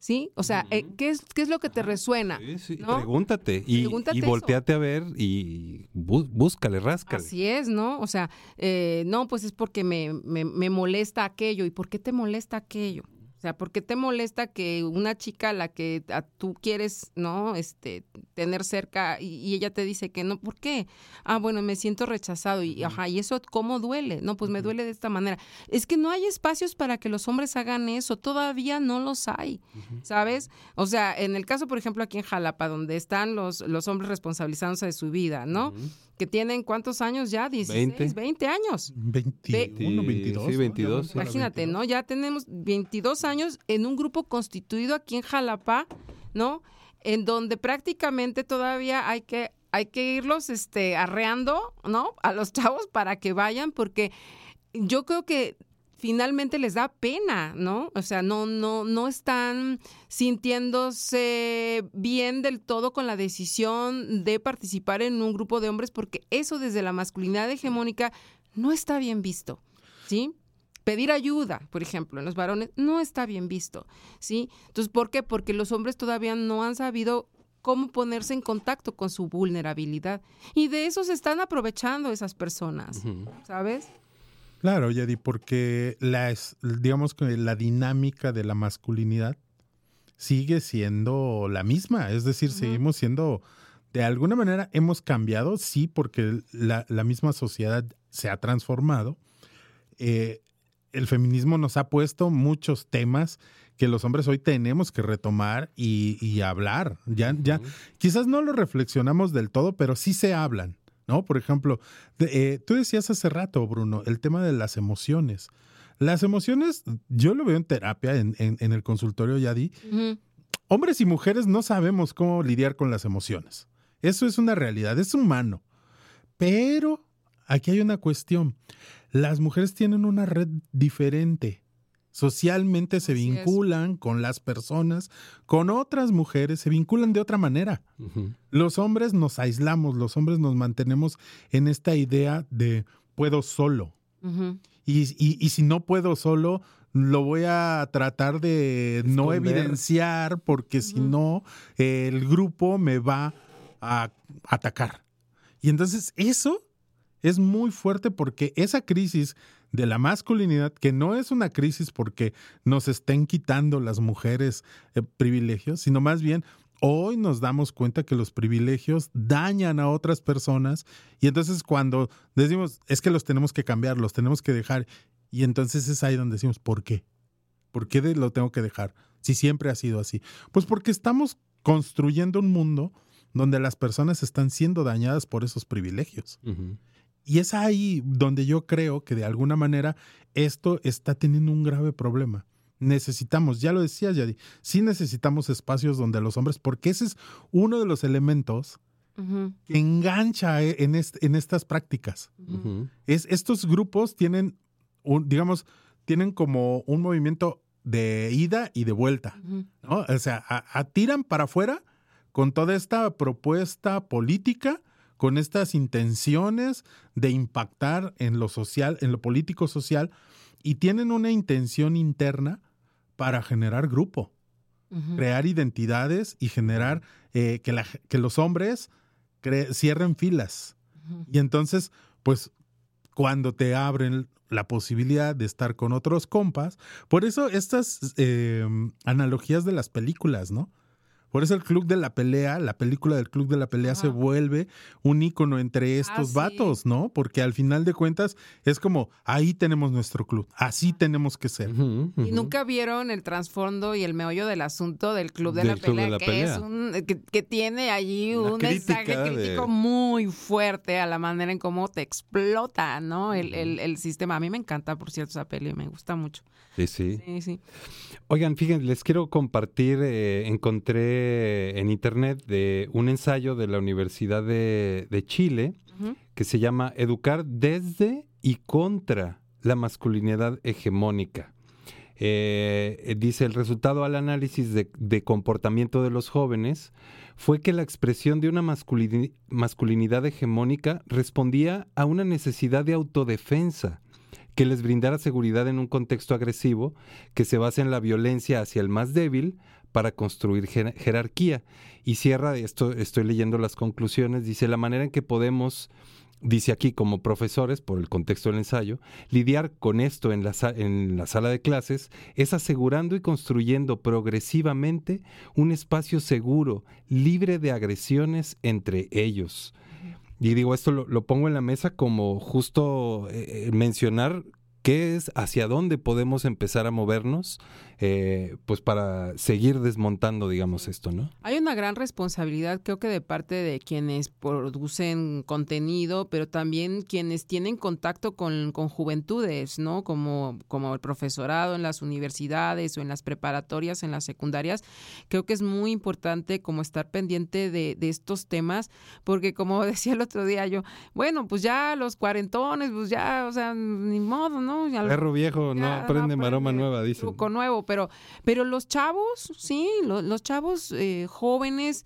¿Sí? O sea, eh, ¿qué, es, ¿qué es lo que te resuena? ¿no? Pregúntate y, Pregúntate y volteate a ver y bú- búscale, ráscale. Así es, ¿no? O sea, eh, no, pues es porque me, me, me molesta aquello. ¿Y por qué te molesta aquello? O sea, ¿por qué te molesta que una chica a la que a- tú quieres, ¿no? Este, tener cerca y, y ella te dice que no? ¿Por qué? Ah, bueno, me siento rechazado y, ajá, ¿y eso cómo duele? No, pues me duele de esta manera. Es que no hay espacios para que los hombres hagan eso. Todavía no los hay, ¿sabes? O sea, en el caso, por ejemplo, aquí en Jalapa, donde están los, los hombres responsabilizándose de su vida, ¿no? Que tienen cuántos años ya? 16, 20, Veinte. años. 21, 22. Sí, 22. sí. Imagínate, ¿no? Ya tenemos 22 años en un grupo constituido aquí en Jalapa, ¿no? En donde prácticamente todavía hay que hay que irlos este arreando, ¿no? A los chavos para que vayan porque yo creo que finalmente les da pena, ¿no? O sea, no, no, no están sintiéndose bien del todo con la decisión de participar en un grupo de hombres, porque eso desde la masculinidad hegemónica no está bien visto, ¿sí? Pedir ayuda, por ejemplo, en los varones no está bien visto, ¿sí? Entonces, ¿por qué? Porque los hombres todavía no han sabido cómo ponerse en contacto con su vulnerabilidad. Y de eso se están aprovechando esas personas, ¿sabes? Claro, Yadi, porque la, digamos que la dinámica de la masculinidad sigue siendo la misma. Es decir, seguimos siendo, de alguna manera hemos cambiado, sí, porque la, la misma sociedad se ha transformado. Eh, el feminismo nos ha puesto muchos temas que los hombres hoy tenemos que retomar y, y hablar. Ya, ya, quizás no lo reflexionamos del todo, pero sí se hablan, ¿no? Por ejemplo, de- eh, tú decías hace rato, Bruno, el tema de las emociones. Las emociones, yo lo veo en terapia, en, en- en el consultorio Yadi. Hombres y mujeres no sabemos cómo lidiar con las emociones. Eso es una realidad, es humano. Pero aquí hay una cuestión. Las mujeres tienen una red diferente. Socialmente se Así es. vinculan con las personas, con otras mujeres, se vinculan de otra manera. Los hombres nos aislamos, los hombres nos mantenemos en esta idea de puedo solo. Y, y- y si no puedo solo, lo voy a tratar de no evidenciar porque si no, el grupo me va a atacar. Y entonces eso es muy fuerte porque esa crisis de la masculinidad, que no es una crisis porque nos estén quitando las mujeres eh, privilegios, sino más bien hoy nos damos cuenta que los privilegios dañan a otras personas y entonces cuando decimos es que los tenemos que cambiar, los tenemos que dejar y entonces es ahí donde decimos ¿por qué? ¿Por qué lo tengo que dejar? Si siempre ha sido así. Pues porque estamos construyendo un mundo donde las personas están siendo dañadas por esos privilegios. Y es ahí donde yo creo que de alguna manera esto está teniendo un grave problema. Necesitamos, ya lo decías, Yadi, sí necesitamos espacios donde los hombres, porque ese es uno de los elementos que engancha eh, en, est- en estas prácticas. Es, estos grupos tienen, un, digamos, tienen como un movimiento de ida y de vuelta. ¿no? O sea, a- a- tiran para afuera con toda esta propuesta política, con estas intenciones de impactar en lo social, en lo político social, y tienen una intención interna para generar grupo, crear identidades y generar eh, que, la- que los hombres cierren filas. Y entonces, pues, cuando te abren la posibilidad de estar con otros compas, por eso estas eh, analogías de las películas, ¿no? Por eso el Club de la Pelea, la película del Club de la Pelea se vuelve un ícono entre estos sí. vatos, ¿no? Porque al final de cuentas es como, ahí tenemos nuestro club, así tenemos que ser. Y nunca vieron el trasfondo y el meollo del asunto del Club de Del la Club de Pelea, la que Pelea. es un que, que tiene allí Una un mensaje de- crítico muy fuerte a la manera en cómo te explota, ¿no? El, el- el sistema. A mí me encanta, por cierto, esa peli, me gusta mucho. Sí, sí. Sí, sí. Oigan, fíjense, les quiero compartir, eh, encontré en internet de un ensayo de la Universidad de, de Chile que se llama Educar desde y contra la masculinidad hegemónica. Eh, dice, el resultado al análisis de, de comportamiento de los jóvenes fue que la expresión de una masculini- masculinidad hegemónica respondía a una necesidad de autodefensa que les brindara seguridad en un contexto agresivo que se basa en la violencia hacia el más débil para construir jer- jerarquía. Y cierra, esto estoy leyendo las conclusiones, dice la manera en que podemos, dice aquí como profesores, por el contexto del ensayo, lidiar con esto en la, en la sala de clases es asegurando y construyendo progresivamente un espacio seguro, libre de agresiones entre ellos. Y digo, esto lo, lo pongo en la mesa como justo eh, eh, mencionar qué es, hacia dónde podemos empezar a movernos, eh, pues para seguir desmontando, digamos, esto, ¿no? Hay una gran responsabilidad, creo que de parte de quienes producen contenido, pero también quienes tienen contacto con, con juventudes, ¿no? Como, como el profesorado en las universidades o en las preparatorias, en las secundarias. Creo que es muy importante como estar pendiente de, de estos temas, porque como decía el otro día yo, bueno, pues ya los cuarentones, pues ya, o sea, ni modo, ¿no? Ya Perro viejo no aprende maroma nueva, truco nuevo, pero, pero los chavos, sí, lo- los, chavos eh, jóvenes,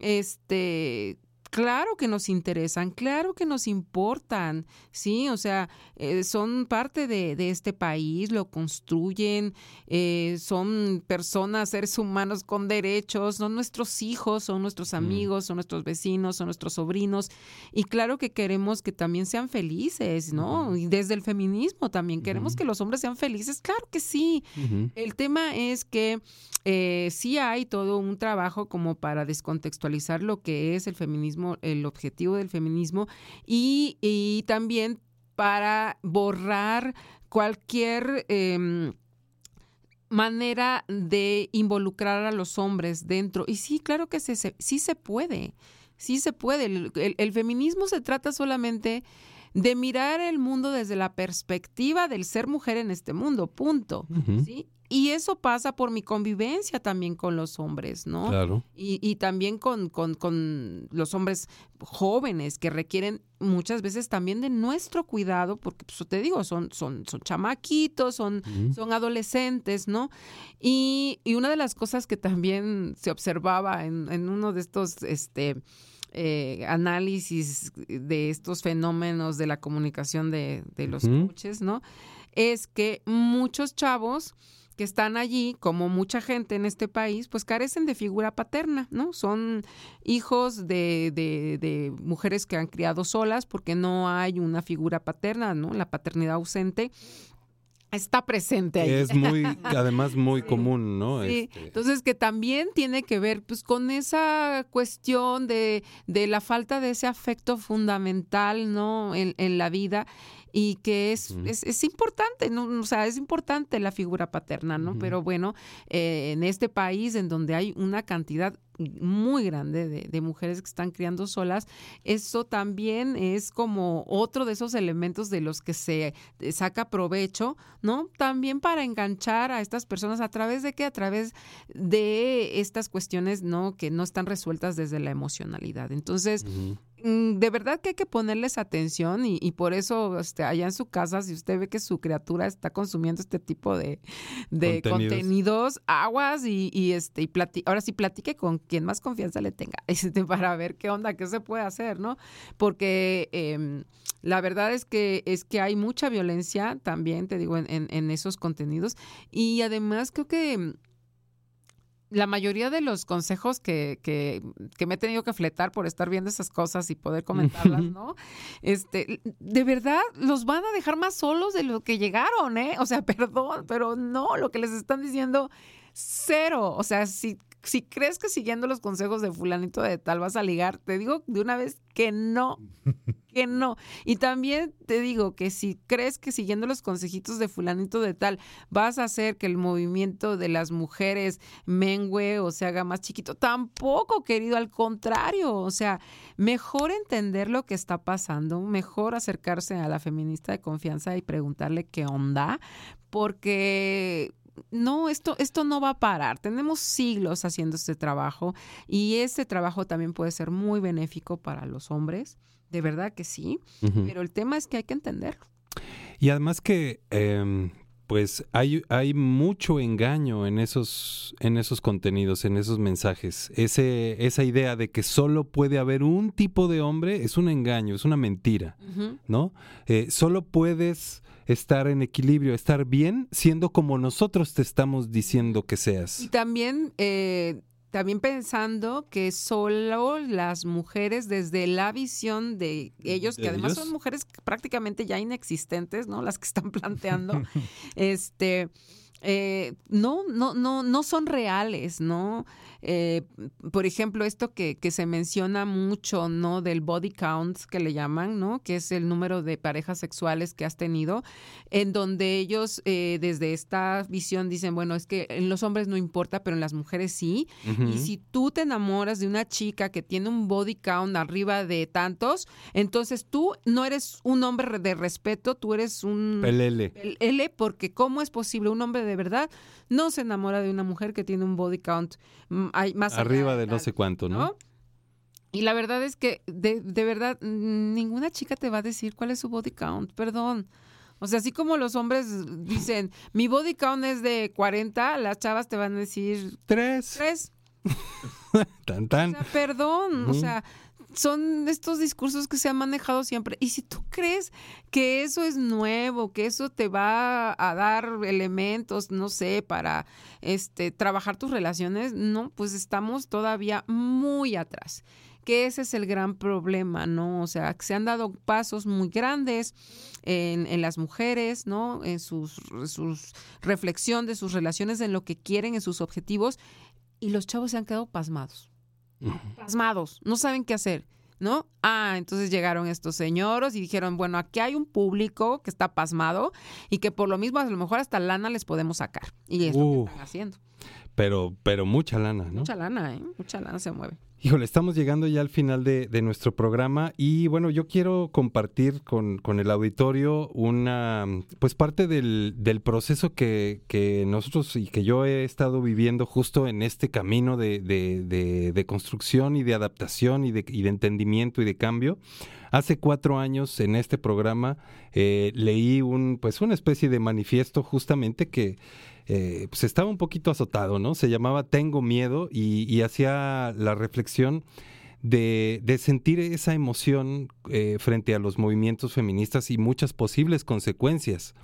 este claro que nos interesan, claro que nos importan, ¿sí? O sea, eh, son parte de, de este país, lo construyen, eh, son personas, seres humanos con derechos, son nuestros hijos, son nuestros amigos, son nuestros vecinos, son nuestros sobrinos, y claro que queremos que también sean felices, ¿no? Y desde el feminismo también queremos que los hombres sean felices, claro que sí. El tema es que eh, sí hay todo un trabajo como para descontextualizar lo que es el feminismo, el objetivo del feminismo y, y también para borrar cualquier... em, manera de involucrar a los hombres dentro. Y sí, claro que se, se- sí se puede, sí se puede. El, el- el feminismo se trata solamente de mirar el mundo desde la perspectiva del ser mujer en este mundo, punto. ¿sí? Y eso pasa por mi convivencia también con los hombres, ¿no? Claro. Y, y también con, con- con los hombres jóvenes que requieren muchas veces también de nuestro cuidado, porque pues, te digo, son, son, son chamaquitos, son, son adolescentes, ¿no? Y, y una de las cosas que también se observaba en, en uno de estos este, eh, análisis de estos fenómenos de la comunicación de, de los Ujú. coaches, ¿no? Es que muchos chavos que están allí, como mucha gente en este país, pues carecen de figura paterna, ¿no? Son hijos de, de- de mujeres que han criado solas porque no hay una figura paterna, ¿no? La paternidad ausente está presente ahí. Es muy, además muy común, ¿no? Sí, Este, entonces que también tiene que ver pues con esa cuestión de, de la falta de ese afecto fundamental, ¿no? En, en la vida y que es, es, es importante, ¿no? O sea, es importante la figura paterna, ¿no? Pero bueno, eh, en este país en donde hay una cantidad muy grande de, de mujeres que están criando solas, eso también es como otro de esos elementos de los que se eh, saca provecho, ¿no? También para enganchar a estas personas a través de qué? A través de estas cuestiones, ¿no? Que no están resueltas desde la emocionalidad. Entonces, de verdad que hay que ponerles atención y, y por eso este, allá en su casa, si usted ve que su criatura está consumiendo este tipo de, de Contenidos. contenidos, aguas y, y, este y plati- ahora sí platique con quien más confianza le tenga este, para ver qué onda, qué se puede hacer, ¿no? Porque em, la verdad es que es que hay mucha violencia también, te digo, en, en- en esos contenidos y además creo que la mayoría de los consejos que, que, que me he tenido que fletar por estar viendo esas cosas y poder comentarlas, ¿no? Este, de verdad, los van a dejar más solos de lo que llegaron, ¿eh? O sea, perdón, pero no, lo que les están diciendo, cero. O sea, si, si crees que siguiendo los consejos de fulanito de tal vas a ligar, te digo de una vez que no, que no. Y también te digo que si crees que siguiendo los consejitos de fulanito de tal vas a hacer que el movimiento de las mujeres mengue o se haga más chiquito, tampoco, querido, al contrario. O sea, mejor entender lo que está pasando, mejor acercarse a la feminista de confianza y preguntarle qué onda, porque no, esto, esto no va a parar. Tenemos siglos haciendo este trabajo y este trabajo también puede ser muy benéfico para los hombres. De verdad que sí, pero el tema es que hay que entenderlo. Y además que, em, pues hay, hay mucho engaño en esos, en esos contenidos, en esos mensajes. Ese, esa idea de que solo puede haber un tipo de hombre es un engaño, es una mentira. ¿no? Eh, solo puedes estar en equilibrio, estar bien, siendo como nosotros te estamos diciendo que seas. Y también, eh, también pensando que solo las mujeres, desde la visión de ellos, que ¿De además son mujeres prácticamente ya inexistentes, ¿no? Las que están planteando, este, eh, no, no, no, no son reales, ¿no? Eh, por ejemplo, esto que, que se menciona mucho, ¿no? Del body count que le llaman, ¿no? Que es el número de parejas sexuales que has tenido, en donde ellos eh, desde esta visión dicen, bueno, es que en los hombres no importa, pero en las mujeres sí. Y si tú te enamoras de una chica que tiene un body count arriba de tantos, entonces tú no eres un hombre de respeto, tú eres un... Pelele. el L, porque ¿cómo es posible un hombre de verdad no se enamora de una mujer que tiene un body count mm, hay- más allá Arriba de no sé cuánto, ¿no? ¿no? Y la verdad es que de, de verdad ninguna chica te va a decir cuál es su body count, perdón. O sea, así como los hombres dicen, mi body count es de 40, las chavas te van a decir... Tres. Tres. Tan, tan. O sea, perdón, o sea, son estos discursos que se han manejado siempre. Y si tú crees que eso es nuevo, que eso te va a dar elementos, no sé, para este trabajar tus relaciones, no, pues estamos todavía muy atrás. Que ese es el gran problema, ¿no? O sea, se han dado pasos muy grandes en, en las mujeres, ¿no? En sus, sus reflexión de sus relaciones, en lo que quieren, en sus objetivos, y los chavos se han quedado pasmados pasmados, no saben qué hacer, ¿no? Ah, entonces llegaron estos señoros y dijeron, bueno, aquí hay un público que está pasmado y que por lo mismo a lo mejor hasta lana les podemos sacar. Y es lo que están haciendo. Pero, pero mucha lana, ¿no? Mucha lana, ¿eh? Mucha lana se mueve. Híjole, estamos llegando ya al final de, de nuestro programa y bueno, yo quiero compartir con, con el auditorio una, pues parte del, del proceso que, que nosotros y que yo he estado viviendo justo en este camino de, de- de- construcción y de adaptación y de, y de entendimiento y de cambio. Hace cuatro años en este programa eh, leí un, pues una especie de manifiesto justamente que eh, pues estaba un poquito azotado, ¿no? Se llamaba Tengo miedo y, hacía la reflexión de, de sentir esa emoción eh, frente a los movimientos feministas y muchas posibles consecuencias.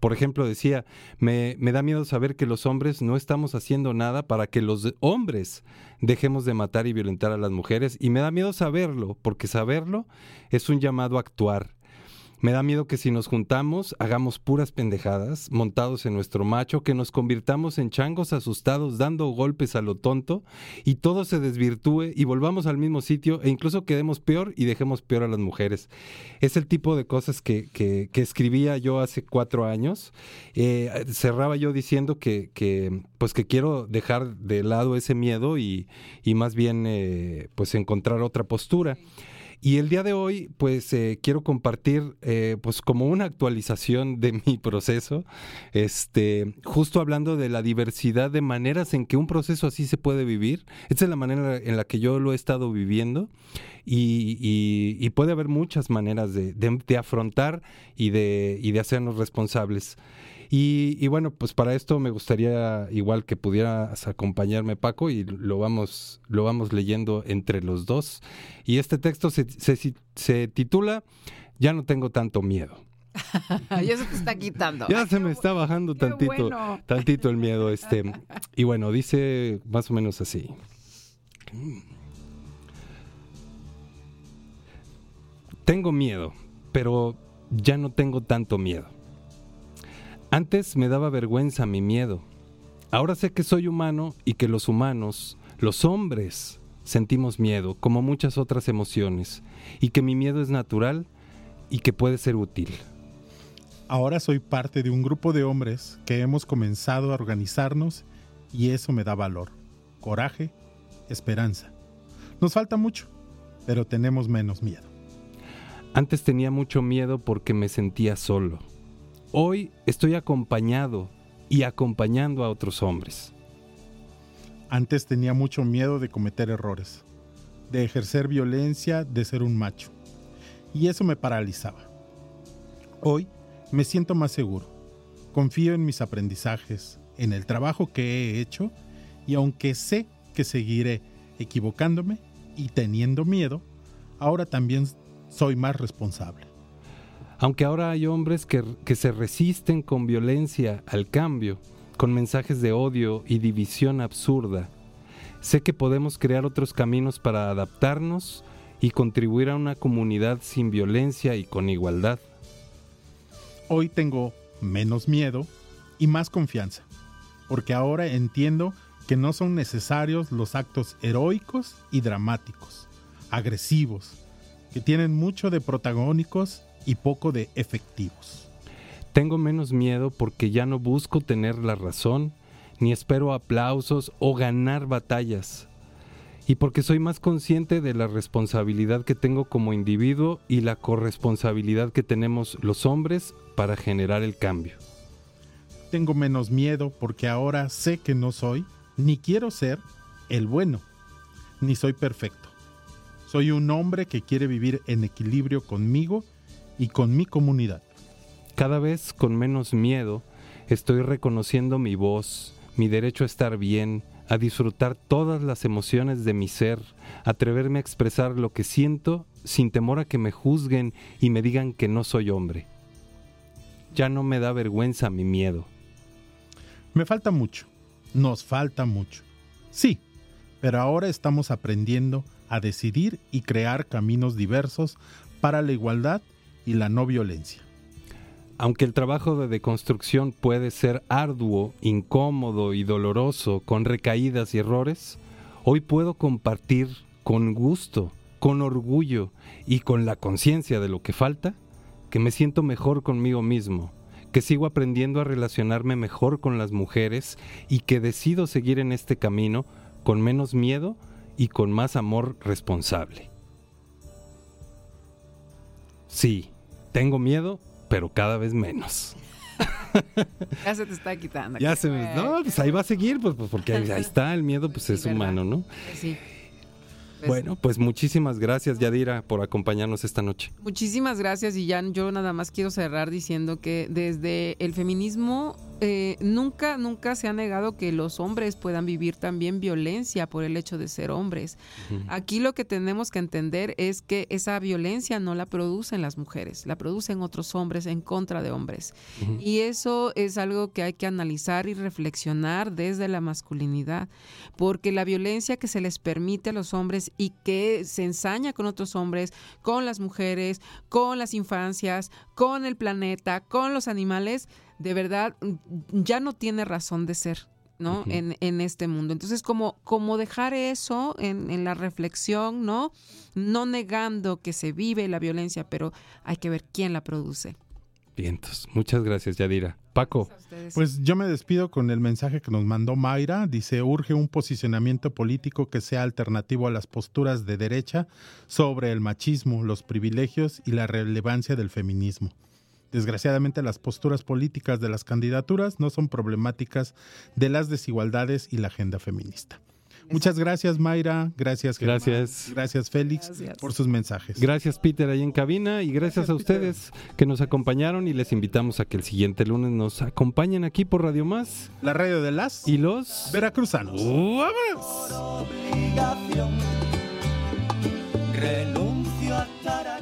Por ejemplo, decía, me, me da miedo saber que los hombres no estamos haciendo nada para que los hombres dejemos de matar y violentar a las mujeres y me da miedo saberlo, porque saberlo es un llamado a actuar. Me da miedo que si nos juntamos hagamos puras pendejadas, montados en nuestro macho, que nos convirtamos en changos asustados dando golpes a lo tonto y todo se desvirtúe y volvamos al mismo sitio e incluso quedemos peor y dejemos peor a las mujeres. Es el tipo de cosas que, que- escribía yo hace cuatro años. Eh, cerraba yo diciendo que, que, pues que quiero dejar de lado ese miedo y, y más bien eh, pues encontrar otra postura. Y el día de hoy, pues eh, quiero compartir, eh, pues como una actualización de mi proceso, este, justo hablando de la diversidad de maneras en que un proceso así se puede vivir. Esta es la manera en la que yo lo he estado viviendo y, y- y puede haber muchas maneras de, afrontar y de hacernos responsables. Y, y bueno, pues para esto me gustaría igual que pudieras acompañarme Paco y lo vamos, lo vamos leyendo entre los dos. Y este texto se, se- se titula Ya no tengo tanto miedo. y eso te está quitando. Ya se me está bajando tantito, bueno. tantito el miedo. Este. Y bueno, dice más o menos así. Tengo miedo, pero ya no tengo tanto miedo. Antes me daba vergüenza mi miedo. Ahora sé que soy humano y que los humanos, los hombres, sentimos miedo, como muchas otras emociones, y que mi miedo es natural y que puede ser útil. Ahora soy parte de un grupo de hombres que hemos comenzado a organizarnos y eso me da valor, coraje, esperanza. Nos falta mucho, pero tenemos menos miedo. Antes tenía mucho miedo porque me sentía solo. Hoy estoy acompañado y acompañando a otros hombres. Antes tenía mucho miedo de cometer errores, de ejercer violencia, de ser un macho. Y eso me paralizaba. Hoy me siento más seguro. Confío en mis aprendizajes, en el trabajo que he hecho y aunque sé que seguiré equivocándome y teniendo miedo, ahora también soy más responsable. Aunque ahora hay hombres que, que se resisten con violencia al cambio, con mensajes de odio y división absurda, sé que podemos crear otros caminos para adaptarnos y contribuir a una comunidad sin violencia y con igualdad. Hoy tengo menos miedo y más confianza, porque ahora entiendo que no son necesarios los actos heroicos y dramáticos, agresivos, que tienen mucho de protagónicos y poco de efectivos. Tengo menos miedo porque ya no busco tener la razón, ni espero aplausos o ganar batallas. Y porque soy más consciente de la responsabilidad que tengo como individuo y la corresponsabilidad que tenemos los hombres para generar el cambio. Tengo menos miedo porque ahora sé que no soy, ni quiero ser, el bueno, ni soy perfecto. Soy un hombre que quiere vivir en equilibrio conmigo y con mi comunidad. Cada vez con menos miedo estoy reconociendo mi voz, mi derecho a estar bien, a disfrutar todas las emociones de mi ser, atreverme a expresar lo que siento sin temor a que me juzguen y me digan que no soy hombre. Ya no me da vergüenza mi miedo. Me falta mucho, nos falta mucho. Sí, pero ahora estamos aprendiendo a decidir y crear caminos diversos para la igualdad y la no violencia. Aunque el trabajo de deconstrucción puede ser arduo, incómodo y doloroso, con recaídas y errores, hoy puedo compartir con gusto, con orgullo y con la conciencia de lo que falta, que me siento mejor conmigo mismo, que sigo aprendiendo a relacionarme mejor con las mujeres y que decido seguir en este camino con menos miedo y con más amor responsable. Sí, tengo miedo, pero cada vez menos. Ya se te está quitando. Ya se me... No, pues ahí va a seguir, pues, pues, porque ahí, está, el miedo pues es humano, ¿no? Sí. Pues, Bueno, pues muchísimas gracias, Yadira, por acompañarnos esta noche. Muchísimas gracias y ya yo nada más quiero cerrar diciendo que desde el feminismo eh, nunca, nunca se ha negado que los hombres puedan vivir también violencia por el hecho de ser hombres. Aquí lo que tenemos que entender es que esa violencia no la producen las mujeres, la producen otros hombres en contra de hombres. Y eso es algo que hay que analizar y reflexionar desde la masculinidad, porque la violencia que se les permite a los hombres y que se ensaña con otros hombres, con las mujeres, con las infancias, con el planeta, con los animales, de verdad mm, ya no tiene razón de ser. ¿no? En, en este mundo. Entonces, como, como dejar eso en, en la reflexión, ¿no? No negando que se vive la violencia, pero hay que ver quién la produce. Vientos. Muchas gracias, Yadira. Paco. Pues yo me despido con el mensaje que nos mandó Mayra. Dice, urge un posicionamiento político que sea alternativo a las posturas de derecha sobre el machismo, los privilegios y la relevancia del feminismo. Desgraciadamente las posturas políticas de las candidaturas no son problemáticas de las desigualdades y la agenda feminista. Muchas gracias Mayra, gracias Germán, Gracias. gracias Félix por sus mensajes. Gracias Peter ahí en cabina y gracias, a ustedes que nos acompañaron y les invitamos a que el siguiente lunes nos acompañen aquí por Radio Más. La radio de las y los veracruzanos. obligación. Renuncio a estar aquí para